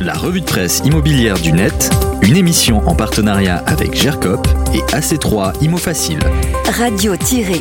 La revue de presse immobilière du net, une émission en partenariat avec GERCOP et AC3 Imo Facile. Radio-imo.fr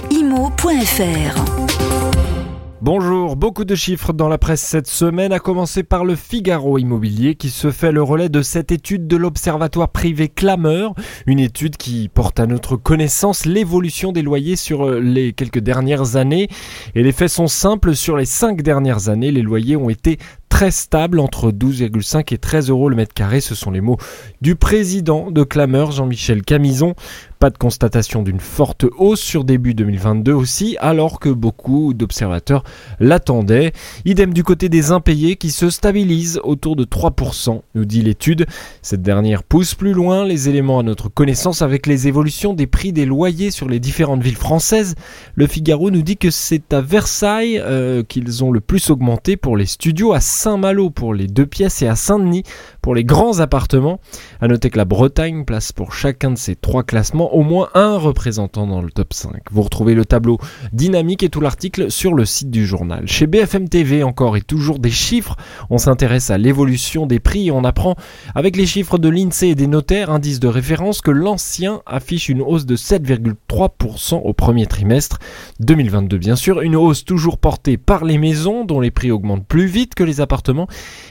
Bonjour, beaucoup de chiffres dans la presse cette semaine, à commencer par le Figaro Immobilier qui se fait le relais de cette étude de l'Observatoire privé Clameur, une étude qui porte à notre connaissance l'évolution des loyers sur euh, les quelques dernières années. Et les faits sont simples, sur les cinq dernières années, les loyers ont été très stable entre 12,5 et 13 euros le mètre carré. Ce sont les mots du président de Clameur, Jean-Michel Camison. Pas de constatation d'une forte hausse sur début 2022 aussi, alors que beaucoup d'observateurs l'attendaient. Idem du côté des impayés qui se stabilisent autour de 3%, nous dit l'étude. Cette dernière pousse plus loin les éléments à notre connaissance avec les évolutions des prix des loyers sur les différentes villes françaises. Le Figaro nous dit que c'est à Versailles euh, qu'ils ont le plus augmenté pour les studios, à Saint-Malo pour les deux pièces et à Saint-Denis pour les grands appartements. À noter que la Bretagne place pour chacun de ces trois classements au moins un représentant dans le top 5. Vous retrouvez le tableau dynamique et tout l'article sur le site du journal. Chez BFM TV encore et toujours des chiffres, on s'intéresse à l'évolution des prix et on apprend avec les chiffres de l'INSEE et des notaires, indice de référence, que l'ancien affiche une hausse de 7,3% au premier trimestre 2022 bien sûr, une hausse toujours portée par les maisons dont les prix augmentent plus vite que les appartements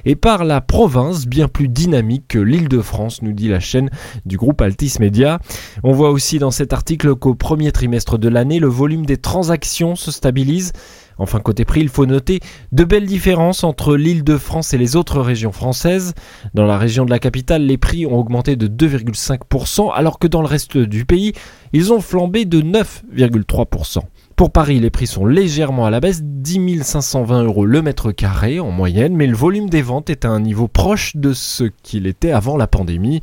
et par la province bien plus dynamique que l'île de France, nous dit la chaîne du groupe Altis Media. On voit aussi dans cet article qu'au premier trimestre de l'année, le volume des transactions se stabilise. Enfin, côté prix, il faut noter de belles différences entre l'île de France et les autres régions françaises. Dans la région de la capitale, les prix ont augmenté de 2,5%, alors que dans le reste du pays, ils ont flambé de 9,3%. Pour Paris, les prix sont légèrement à la baisse, 10 520 euros le mètre carré en moyenne, mais le volume des ventes est à un niveau proche de ce qu'il était avant la pandémie.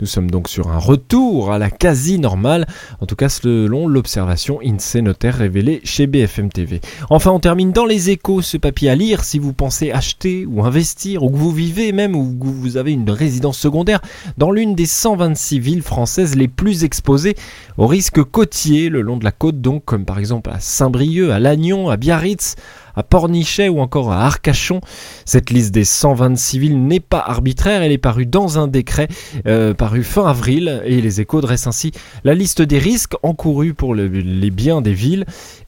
Nous sommes donc sur un retour à la quasi normale, en tout cas selon l'observation INSEE notaire révélée chez BFM TV. Enfin, on termine dans les échos ce papier à lire si vous pensez acheter ou investir, ou que vous vivez même, ou que vous avez une résidence secondaire dans l'une des 126 villes françaises les plus exposées au risque côtier le long de la côte, donc comme par exemple à Saint-Brieuc, à Lannion, à Biarritz, à Pornichet ou encore à Arcachon. Cette liste des 126 villes n'est pas arbitraire, elle est parue dans un décret euh, paru fin avril et les échos dressent ainsi la liste des risques encourus pour les biens des villes.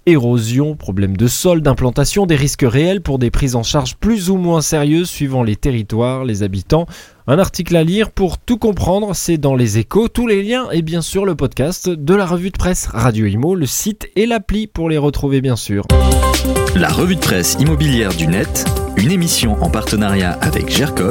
Érosion, problème de sol, d'implantation, des risques réels pour des prises en charge plus ou moins sérieuses suivant les territoires, les habitants. Un article à lire pour tout comprendre, c'est dans les échos, tous les liens et bien sûr le podcast de la revue de presse Radio Imo, le site et l'appli pour les retrouver bien sûr. La revue de presse immobilière du net, une émission en partenariat avec GERCOP